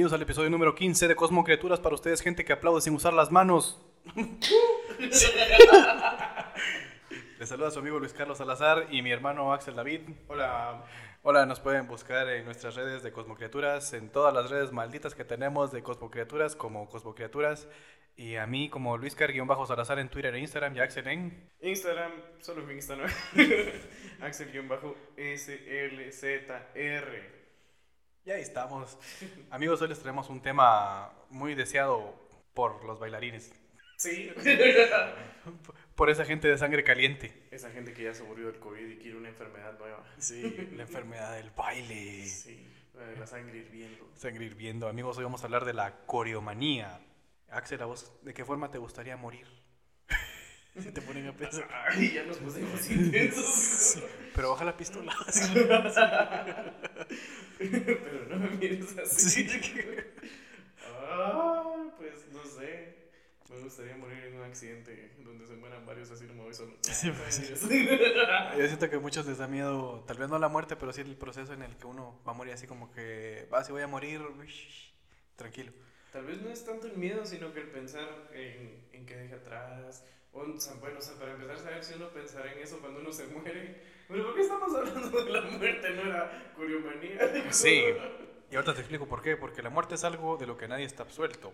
Bienvenidos al episodio número 15 de Cosmo Criaturas para ustedes, gente que aplaude sin usar las manos. Les saluda su amigo Luis Carlos Salazar y mi hermano Axel David. Hola. Hola, nos pueden buscar en nuestras redes de Cosmo Criaturas, en todas las redes malditas que tenemos de Cosmo Criaturas, como Cosmo Criaturas, y a mí como Luis Car-Salazar en Twitter e Instagram, y Axel en... Instagram, solo mi Instagram. Axel-SLZR. Y ahí estamos. Amigos, hoy les traemos un tema muy deseado por los bailarines. Sí. Por esa gente de sangre caliente. Esa gente que ya se murió del COVID y quiere una enfermedad nueva. Sí, la enfermedad del baile. Sí, la sangre hirviendo. Sangre hirviendo. Amigos, hoy vamos a hablar de la coreomanía. Axel, ¿a vos de qué forma te gustaría morir? Si te ponen a pensar. Ay, ya nos pusimos intensos. Pero baja la pistola. me mires así. Ah, pues no sé. Me gustaría morir en un accidente donde se mueran varios así no me voy solo. Sí, pues, sí. Yo siento que a muchos les da miedo, tal vez no la muerte, pero sí el proceso en el que uno va a morir así como que, va, si voy a morir, tranquilo. Tal vez no es tanto el miedo, sino que el pensar en, en qué deja atrás. O, bueno, o sea, para empezar a saber si uno pensará en eso cuando uno se muere. Pero ¿por qué estamos hablando de la muerte? ¿No era curiomanía? Sí, y ahorita te explico por qué. Porque la muerte es algo de lo que nadie está absuelto.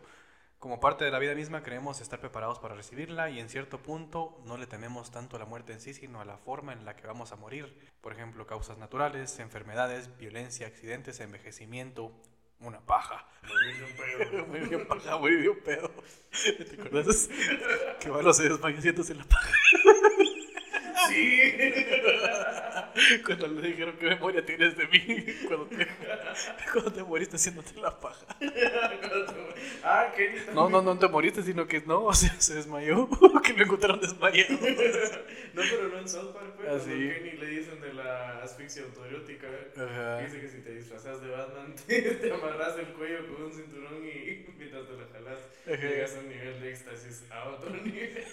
Como parte de la vida misma creemos estar preparados para recibirla y en cierto punto no le tememos tanto a la muerte en sí, sino a la forma en la que vamos a morir. Por ejemplo, causas naturales, enfermedades, violencia, accidentes, envejecimiento, una paja. Morir de un pedo. Morir de un paja, morir de un pedo. ¿Te acuerdas? Que malo se desmayó haciéndose la paja. Sí. Cuando le dijeron que memoria tienes de mí, cuando te, cuando te moriste haciéndote la paja. ah, Kenny No, no, no te moriste, sino que no, o sea, se desmayó, que lo encontraron desmayado. No, pero no en South Park, pues. Ah, cuando sí. Kenny le dicen de la asfixia autoerótica. Ajá. Dice que si te disfrazas de Batman, te, te amarras el cuello con un cinturón y mientras te la jalas, Ajá. llegas a un nivel de éxtasis a otro nivel.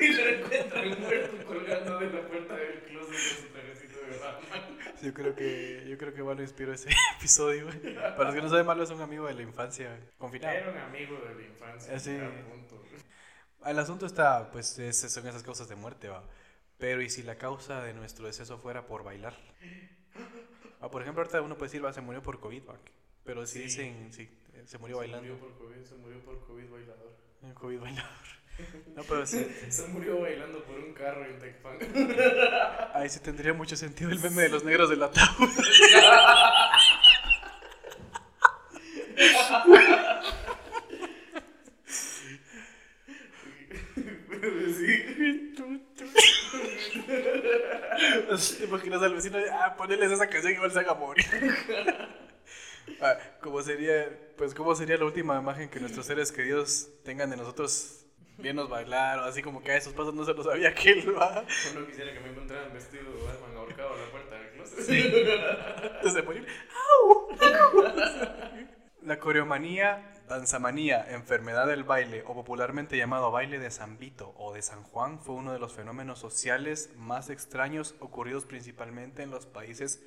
y lo encuentran muerto colgando de la puerta del closet con su de Yo creo que, yo creo que Malo inspiró ese episodio. güey. Para los que no saben, Malo es un amigo de la infancia confinado. Era un amigo de la infancia. Ah, sí. a punto. El asunto está, pues, es- son esas causas de muerte, va. Pero, ¿y si la causa de nuestro deceso fuera por bailar? Ah, por ejemplo, ahorita uno puede decir, va, se murió por COVID, va. Pero si Sí. dicen, sí, se murió Se bailando. murió por COVID, se murió por COVID bailador. COVID bailador. No, pero sí, Se murió bailando por un carro en Tecpan. ahí sí tendría mucho sentido el meme de los negros del ataúd. ¿Te imaginas al vecino? Ah, ponerles esa canción igual se haga morir. Ah, ¿Cómo sería, pues, cómo sería la última imagen que nuestros seres queridos tengan de nosotros viéndonos bailar o así como que a esos pasos no se los sabía que él va Uno quisiera que me encontraran vestido de Batman ahorcado a la puerta del closet. de morir. ¡Au! ¡Au! La coreomanía, danzamanía, enfermedad del baile o popularmente llamado baile de San Vito o de San Juan fue uno de los fenómenos sociales más extraños ocurridos principalmente en los países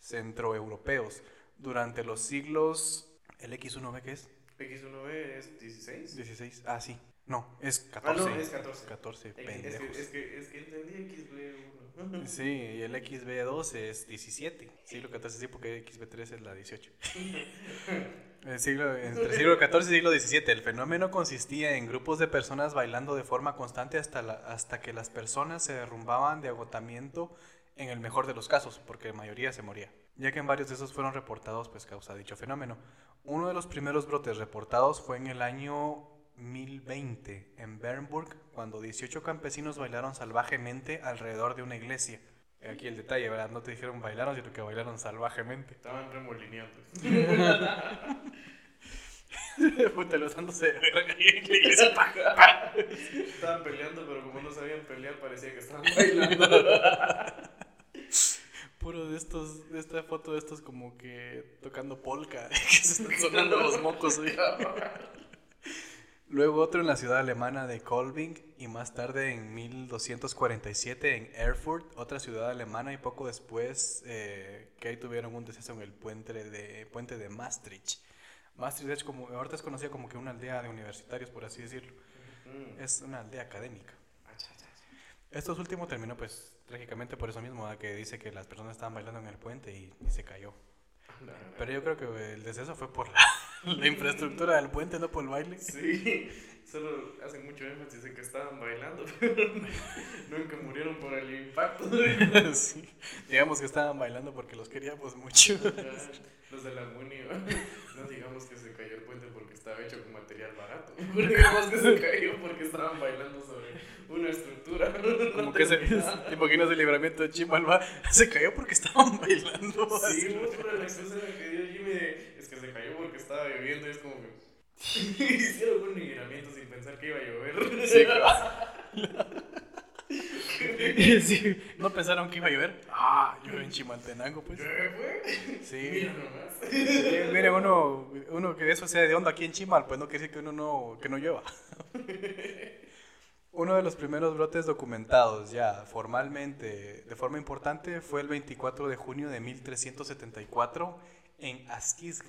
centroeuropeos durante los siglos... ¿El X1B qué es? X1B es 16. 16. Ah, sí. No, es Ah, 14. no, es 14. 14, Es que, pendejos. es, que, es que entendí XB1. Sí, y el XB2 es 17. Siglo XIV sí, porque XB3 es la 18. El siglo, entre siglo XIV y siglo XVII, el fenómeno consistía en grupos de personas bailando de forma constante hasta, la- hasta que las personas se derrumbaban de agotamiento en el mejor de los casos, porque la mayoría se moría, ya que en varios de esos fueron reportados pues causa dicho fenómeno. Uno de los primeros brotes reportados fue en el año 1020 en Bernburg, cuando 18 campesinos bailaron salvajemente alrededor de una iglesia. Aquí el detalle, ¿verdad? No te dijeron bailaron, sino que bailaron salvajemente. Estaban remolineando. Puta, dándose de verga y en la iglesia. Estaban peleando, pero como no sabían pelear, parecía que estaban bailando. Puro de estos, de esta foto de estos como que tocando polka, que se están sonando los mocos. güey. Luego otro en la ciudad alemana de Kolbing y más tarde en 1247 en Erfurt, otra ciudad alemana y poco después eh, que ahí tuvieron un deceso en el puente de, puente de Maastricht. Maastricht es como, ahorita es conocida como que una aldea de universitarios, por así decirlo. Mm. Es una aldea académica. Ah. Estos últimos terminó pues trágicamente por eso mismo, ¿verdad? que dice que las personas estaban bailando en el puente y, y se cayó. Verdad. Pero yo creo que el deceso fue por la, la infraestructura del puente, no por el baile. Sí, solo hacen mucho énfasis en que estaban bailando, pero nunca murieron por el impacto. Sí. Digamos que estaban bailando porque los queríamos mucho. Los de la Muni, no digamos que se cayó el puente porque estaba hecho con material barato. Digamos que se cayó porque estaban bailando una estructura. Como que se, te imaginas el libramiento de Chimalba, se cayó porque estaban bailando. Sí, así. pero la excusa que dio Jimmy de, es que se cayó porque estaba lloviendo y es como que hicieron un libramiento sin pensar que iba a llover. Sí, claro. Sí, ¿No pensaron que iba a llover? Ah, llueve en Chimaltenango, pues. Sí. Mira nomás. Sí, Mire, uno, uno que eso sea de onda aquí en Chimal, pues no quiere decir que uno no, que no llueva. Uno de los primeros brotes documentados ya formalmente, de forma importante, fue el 24 de junio de 1374 en excuse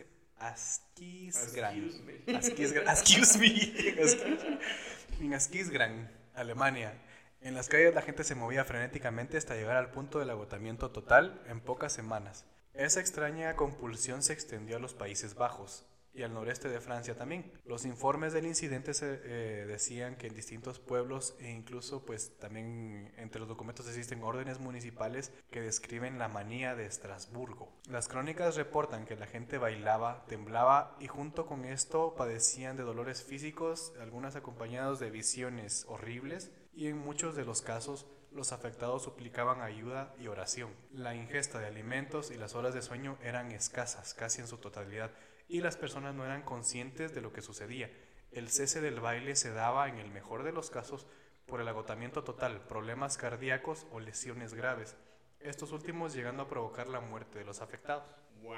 me. Asquisgrán, Alemania. En las calles la gente se movía frenéticamente hasta llegar al punto del agotamiento total en pocas semanas. Esa extraña compulsión se extendió a los Países Bajos y al noreste de Francia también. Los informes del incidente eh, decían que en distintos pueblos e incluso pues también entre los documentos existen órdenes municipales que describen la manía de Estrasburgo. Las crónicas reportan que la gente bailaba, temblaba y junto con esto padecían de dolores físicos, algunas acompañados de visiones horribles y en muchos de los casos los afectados suplicaban ayuda y oración. La ingesta de alimentos y las horas de sueño eran escasas, casi en su totalidad, y las personas no eran conscientes de lo que sucedía. El cese del baile se daba, en el mejor de los casos, por el agotamiento total, problemas cardíacos o lesiones graves, estos últimos llegando a provocar la muerte de los afectados. Wow.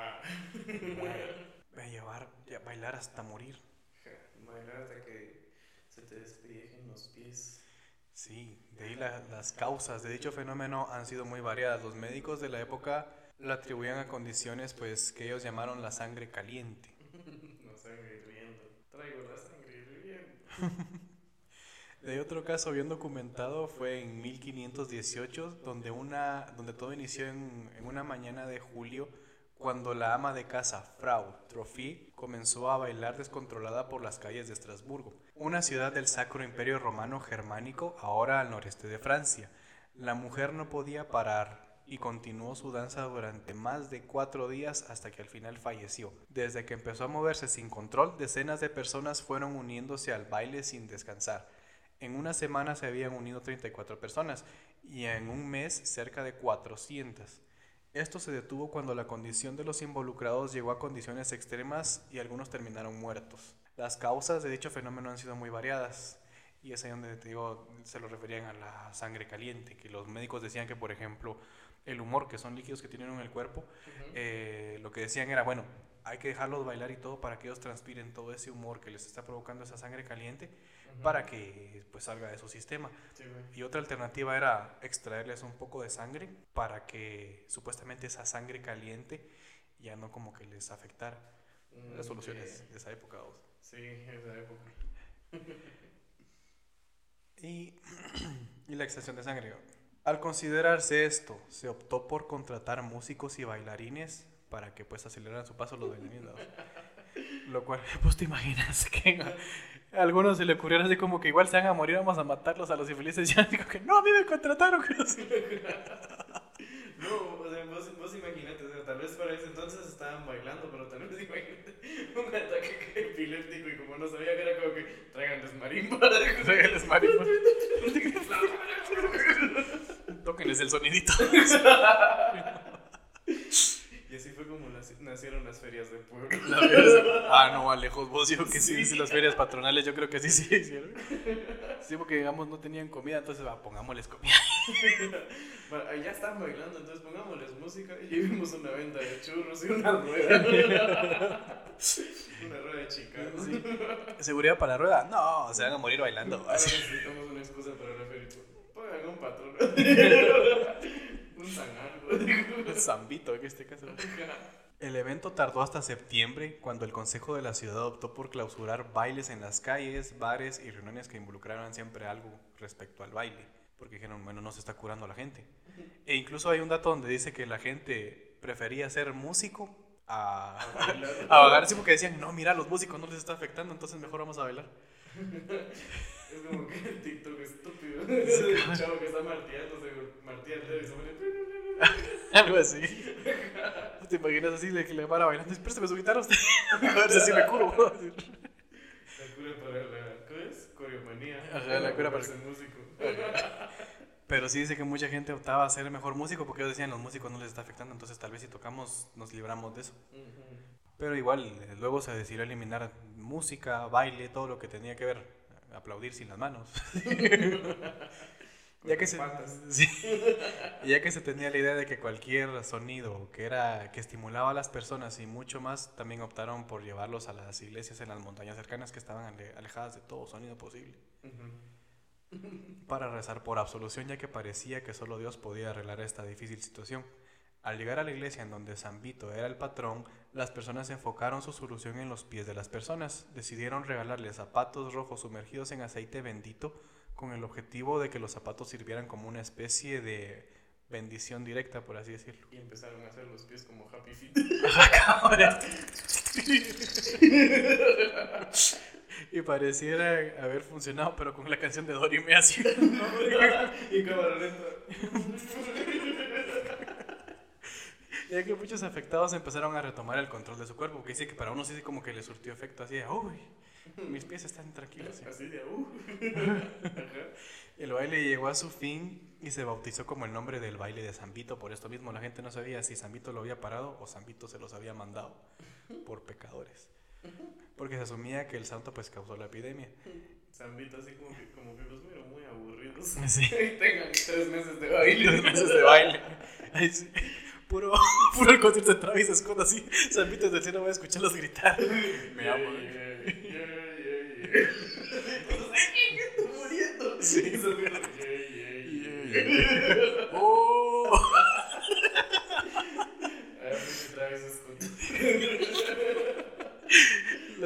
Va a llevar a bailar hasta morir. Bailar hasta que se te despellejen los pies. Sí, de ahí la- las causas de dicho fenómeno han sido muy variadas. Los médicos de la época lo atribuían a condiciones pues que ellos llamaron la sangre caliente. La sangre hirviendo. Traigo la sangre hirviendo. De otro caso bien documentado fue en 1518, donde, una, donde todo inició en, en una mañana de julio, cuando la ama de casa, Frau Trophy, comenzó a bailar descontrolada por las calles de Estrasburgo, una ciudad del Sacro Imperio Romano Germánico, ahora al noreste de Francia. La mujer no podía parar y continuó su danza durante más de cuatro días hasta que al final falleció. Desde que empezó a moverse sin control, decenas de personas fueron uniéndose al baile sin descansar. En una semana se habían unido 34 personas y en un mes cerca de 400. Esto se detuvo cuando la condición de los involucrados llegó a condiciones extremas y algunos terminaron muertos. Las causas de dicho fenómeno han sido muy variadas y es ahí donde te digo, se lo referían a la sangre caliente, que los médicos decían que, por ejemplo, el humor, que son líquidos que tienen en el cuerpo, eh, lo que decían era, bueno, hay que dejarlos bailar y todo para que ellos transpiren todo ese humor que les está provocando esa sangre caliente para que pues salga de su sistema. Sí. Y otra alternativa era extraerles un poco de sangre para que supuestamente esa sangre caliente ya no como que les afectara. Mm, Las soluciones de esa época. vos. Sí, esa época. Y, y la extracción de sangre. Al considerarse esto, se optó por contratar músicos y bailarines para que pues aceleraran su paso los bailarines. Lo cual, pues te imaginas que a algunos se le ocurriera así como que igual se van a morir, vamos a matarlos a los infelices. Ya digo que no, a mí me contrataron. no o sea, vos, vos imagínate, o sea, tal vez para ese entonces estaban bailando, pero tal vez imagínate un ataque epiléptico y como no sabía que era como que traiganles marimba. Tráiganles marimba. Tóquenles el sonidito. Y así fue como naci- nacieron las ferias de pueblo. Ah, no, Alejos, vos digo que sí, sí, las ferias patronales, yo creo que sí, sí hicieron. Sí, porque digamos no tenían comida, entonces va, pongámosles comida. Ya están bailando, entonces pongámosles música y vimos una venta de churros y una rueda. una rueda de chicanos. Sí. ¿Seguridad para la rueda? No, se van a morir bailando. Ahora necesitamos una excusa para la un patrón. un zangargo. Un zambito en este caso. El evento tardó hasta septiembre, cuando el Consejo de la Ciudad optó por clausurar bailes en las calles, bares y reuniones que involucraran siempre algo respecto al baile, porque dijeron, bueno, no se está curando la gente. E incluso hay un dato donde dice que la gente prefería ser músico a, a bailar, porque decían, no, mira, los músicos no les está afectando, entonces mejor vamos a bailar. Es como que el TikTok estúpido. El chavo que está martillándose, martilla el dedo y se. Algo así. ¿Te imaginas así de que le van a bailando? Préstame su guitarra usted. A ver si me curo. La cura para la. ¿Qué es? Coreomanía. Ajá, la cura para- ser músico. Pero sí dice que mucha gente optaba a ser mejor músico porque ellos decían los músicos no les está afectando, entonces tal vez si tocamos nos libramos de eso. Ujú. Pero igual, eh, luego se decidió eliminar música, baile, todo lo que tenía que ver, aplaudir sin las manos. ya que se, sí. Ya que se tenía la idea de que cualquier sonido que era que estimulaba a las personas y mucho más, también optaron por llevarlos a las iglesias en las montañas cercanas que estaban ale- alejadas de todo sonido posible para rezar por absolución, ya que parecía que solo Dios podía arreglar esta difícil situación. Al llegar a la iglesia en donde San Vito era el patrón, las personas enfocaron su solución en los pies de las personas. Decidieron regalarles zapatos rojos sumergidos en aceite bendito con el objetivo de que los zapatos sirvieran como una especie de bendición directa, por así decirlo. Y empezaron a hacer los pies como Happy Feet. y pareciera haber funcionado, pero con la canción de Dory me así. y cámara Ya que muchos afectados empezaron a retomar el control de su cuerpo, porque dice que para unos sí como que le surtió efecto así de, uy, mis pies están tranquilos. Así de, uh. El baile llegó a su fin y se bautizó como el nombre del baile de San Vito. Por esto mismo la gente no sabía si San Vito lo había parado o San Vito se los había mandado por pecadores. Porque se asumía que el santo pues causó la epidemia. Zambito así como que, como que los miro muy aburridos. Sí. Tengan tres meses de baile. Tres meses de baile. Ay, sí. Puro, puro el concierto de Travis Scott así. San Vito del cielo voy a escucharlos gritar. Me amo. Yeah, yeah, yeah, yeah. Estoy muriendo. Sí. Y se ríe, yeah, yeah, yeah. Oh. A ver si Travis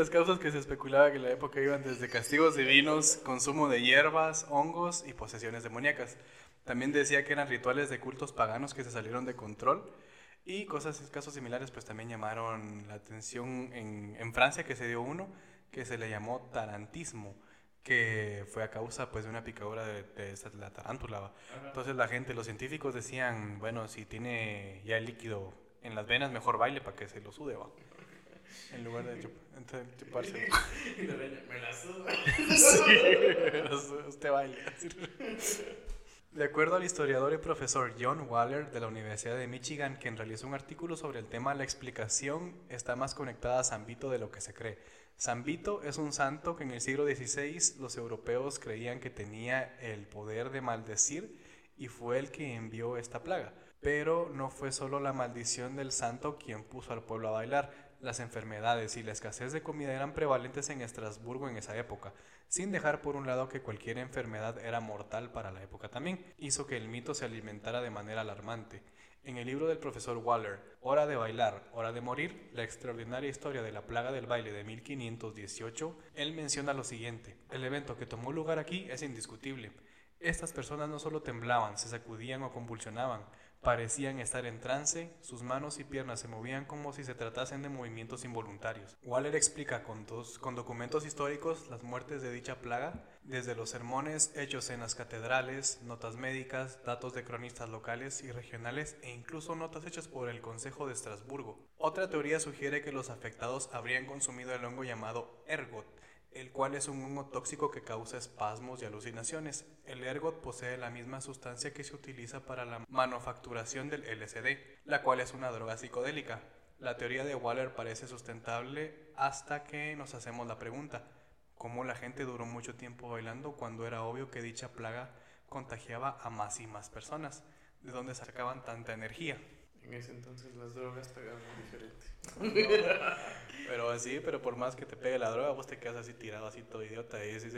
Scott. Que se especulaba que en la época iban desde castigos divinos, consumo de hierbas, hongos y posesiones demoníacas. También decía que eran rituales de cultos paganos que se salieron de control y cosas, casos similares pues también llamaron la atención en, en Francia que se dio uno que se le llamó tarantismo que fue a causa pues de una picadura de, de esa- la tarántula. Entonces la gente, los científicos decían, bueno, si tiene ya el líquido en las venas, mejor baile para que se lo sude, va. En lugar de chup- chuparse. Y me la suda. sí, usted baile. De acuerdo al historiador y profesor John Waller de la Universidad de Michigan, quien realizó un artículo sobre el tema, la explicación está más conectada a San Vito de lo que se cree. San Vito es un santo que en el siglo XVI los europeos creían que tenía el poder de maldecir y fue el que envió esta plaga. Pero no fue solo la maldición del santo quien puso al pueblo a bailar. Las enfermedades y la escasez de comida eran prevalentes en Estrasburgo en esa época, sin dejar por un lado que cualquier enfermedad era mortal para la época también, hizo que el mito se alimentara de manera alarmante. En el libro del profesor Waller, Hora de bailar, hora de morir, la extraordinaria historia de la plaga del baile de 1518, él menciona lo siguiente, el evento que tomó lugar aquí es indiscutible. Estas personas no solo temblaban, se sacudían o convulsionaban, parecían estar en trance, sus manos y piernas se movían como si se tratasen de movimientos involuntarios. Waller explica con, documentos históricos las muertes de dicha plaga, desde los sermones hechos en las catedrales, notas médicas, datos de cronistas locales y regionales e incluso notas hechas por el Consejo de Estrasburgo. Otra teoría sugiere que los afectados habrían consumido el hongo llamado ergot, el cual es un hongo tóxico que causa espasmos y alucinaciones. El ergot posee la misma sustancia que se utiliza para la manufacturación del LSD, la cual es una droga psicodélica. La teoría de Waller parece sustentable hasta que nos hacemos la pregunta, ¿cómo la gente duró mucho tiempo bailando cuando era obvio que dicha plaga contagiaba a más y más personas? ¿De dónde sacaban tanta energía? En ese entonces las drogas pegaban diferente. Pero sí, pero por más que te pegue la droga, vos te quedas así tirado, así todo idiota y dices...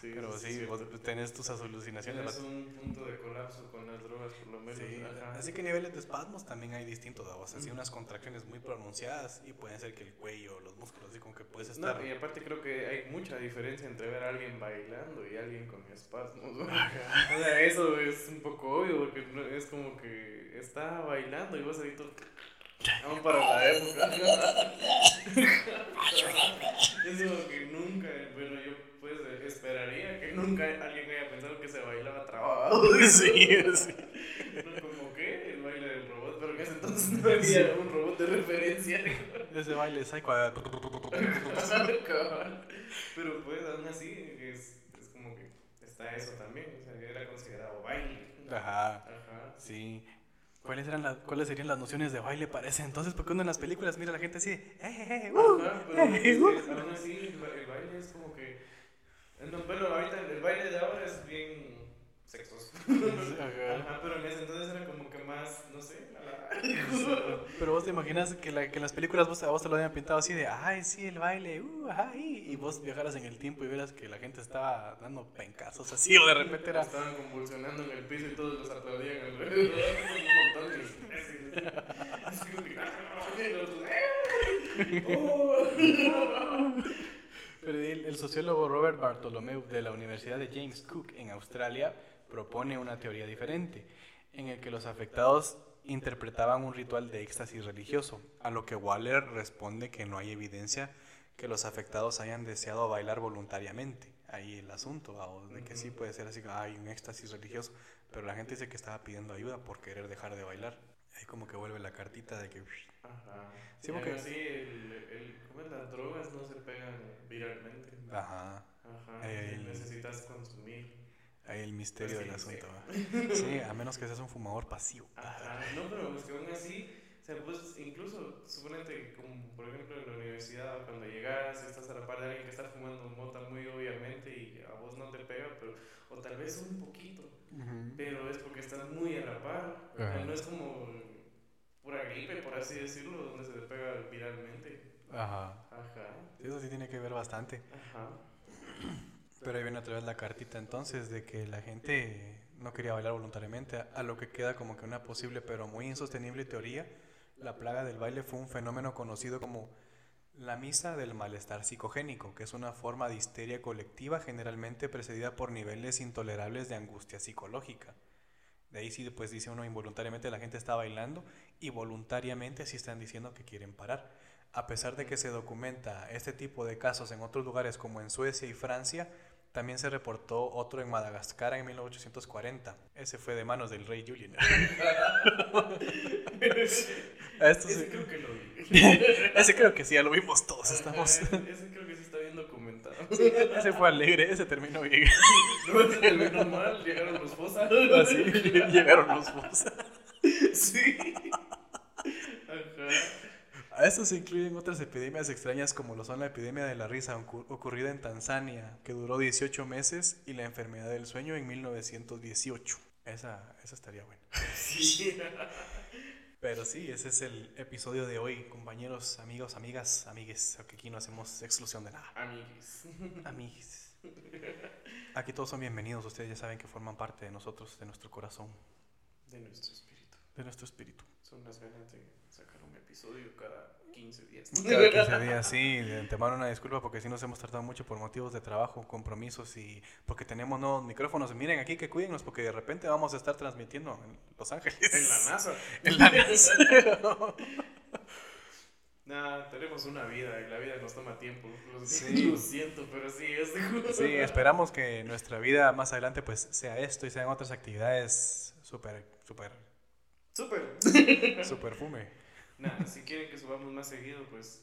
Sí, Pero sí, es sí, vos tenés tus alucinaciones. Vato. un punto de colapso con las drogas, por lo menos. Sí, así que niveles de espasmos también hay distintos, o sea, sí, unas contracciones muy pronunciadas y pueden ser que el cuello, los músculos, así como que puedes estar... No, y aparte creo que hay mucha diferencia entre ver a alguien bailando y alguien con espasmos. O sea, eso es un poco obvio porque no- es como que está bailando y vos ahí todo... Aún para la época. es como que nunca, bueno, yo pues esperaría que nunca alguien haya pensado que se bailaba trabado. sí, sí. Como que el baile del robot, pero en ese entonces no había un robot de referencia. Ese baile psycho. Pero pues aún así es, es como que está eso también, o sea, era considerado baile. Ajá, Ajá. sí. ¿Cuáles, eran las, ¿Cuáles serían las nociones de baile para ese entonces? Porque uno en las películas mira a la gente así, ¡eh, eh, eh, uh! Ajá, pero es eh, que uh". aún así el, el baile es como que... No, pero ahorita el baile de ahora es bien sexoso. Ajá. Ajá, pero en ese entonces era como que más, no sé, la- la- Pero vos te imaginas que, la, que en las películas vos, a vos te lo habían pintado así de, ay, sí, el baile, uh, ajá, y, y vos viajaras en el tiempo y vieras que la gente estaba dando pencazos así, o de repente era, Estaban convulsionando en el piso y todos los aplaudían alrededor. un montón de. Pero el, el sociólogo Robert Bartholomew de la Universidad de James Cook en Australia propone una teoría diferente, en el que los afectados interpretaban un ritual de éxtasis religioso, a lo que Waller responde que no hay evidencia que los afectados hayan deseado bailar voluntariamente. Ahí el asunto, ¿va? de que sí puede ser así, hay un éxtasis religioso, pero la gente dice que estaba pidiendo ayuda por querer dejar de bailar. Ahí como que vuelve la cartita de que... Ajá. Sí, porque- así, el, el, las drogas no se pegan viralmente. Ajá. Ajá. El- Necesitas consumir. Ahí el misterio Pues del sí, asunto. sí. Sí, a menos que seas un fumador pasivo. Ajá. No, pero es que aún así, o sea, pues incluso, suponete, como por ejemplo en la universidad, cuando llegas y estás a la par de alguien que está fumando mota muy obviamente y a vos no te pega, pero, o tal vez un poquito, pero es porque estás muy a la par. Sea, Ajá. no es como pura gripe, por así decirlo, donde se te pega viralmente. Ajá. Ajá. Sí, Eso sí tiene que ver bastante. Ajá. Pero ahí viene otra vez la cartita entonces de que la gente no quería bailar voluntariamente, a- lo que queda como que una posible pero muy insostenible teoría. La plaga del baile fue un fenómeno conocido como la misa del malestar psicogénico, que es una forma de histeria colectiva generalmente precedida por niveles intolerables de angustia psicológica. De ahí sí, pues dice uno involuntariamente la gente está bailando y voluntariamente sí están diciendo que quieren parar. A pesar de que se documenta este tipo de casos en otros lugares como en Suecia y Francia, también se reportó otro en Madagascar en 1840. Ese fue de manos del rey Julian. Esto Ese sí- creo que lo vi. ese creo que sí, ya lo vimos todos. Estamos. Ese creo que sí está bien documentado. Ese fue alegre, ese terminó bien. No, ese terminó mal, llegaron los fosas. Así llegaron los bus. Sí. A esto se incluyen otras epidemias extrañas como lo son la epidemia de la risa ocu- ocurrida en Tanzania, que duró 18 meses, y la enfermedad del sueño en 1918. Esa, esa estaría buena. Sí. Pero sí, ese es el episodio de hoy, compañeros, amigos, amigas, amigues, que aquí no hacemos exclusión de nada. Amiguis. Amigues. Aquí todos son bienvenidos, ustedes ya saben que forman parte de nosotros, de nuestro corazón, De nuestro espíritu. de nuestro espíritu. Son las ganas de sacar un episodio cada 15 días. Cada 15 días, sí, de antemano una disculpa porque sí nos hemos tardado mucho por motivos de trabajo, compromisos y porque tenemos nuevos micrófonos. Miren aquí que cuídennos porque de repente vamos a estar transmitiendo en Los Ángeles. En la NASA. En la NASA. Nah, tenemos una vida y la vida nos toma tiempo. Lo, Sí. lo siento, pero sí, es de Sí, esperamos que nuestra vida más adelante pues sea esto y sean otras actividades súper, súper, Súper. súper fume. Nah, si quieren que subamos más seguido, pues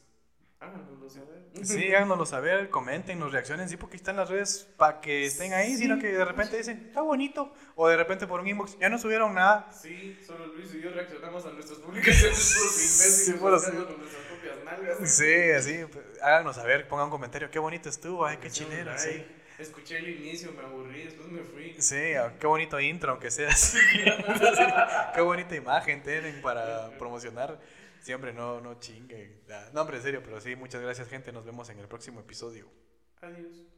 háganoslo saber. Sí, háganoslo saber, comenten, nos reaccionen, sí, porque están las redes para que estén ahí, sino que de repente dicen, está bonito, o de repente por un inbox, ya no subieron nada. Sí, solo Luis y yo reaccionamos a nuestras publicaciones puros imbéciles Sí, buscando con nuestras propias nalgas. Sí, así, pues, háganos saber, pongan un comentario, qué bonito estuvo, ay, qué chilero, sí. Escuché el inicio, me aburrí, después me fui. Sí, ah, qué bonito intro, aunque sea así. Sí, qué bonita imagen tienen para promocionar. Siempre no, no chingue. No, hombre, en serio, pero sí, muchas gracias, gente. Nos vemos en el próximo episodio. Adiós.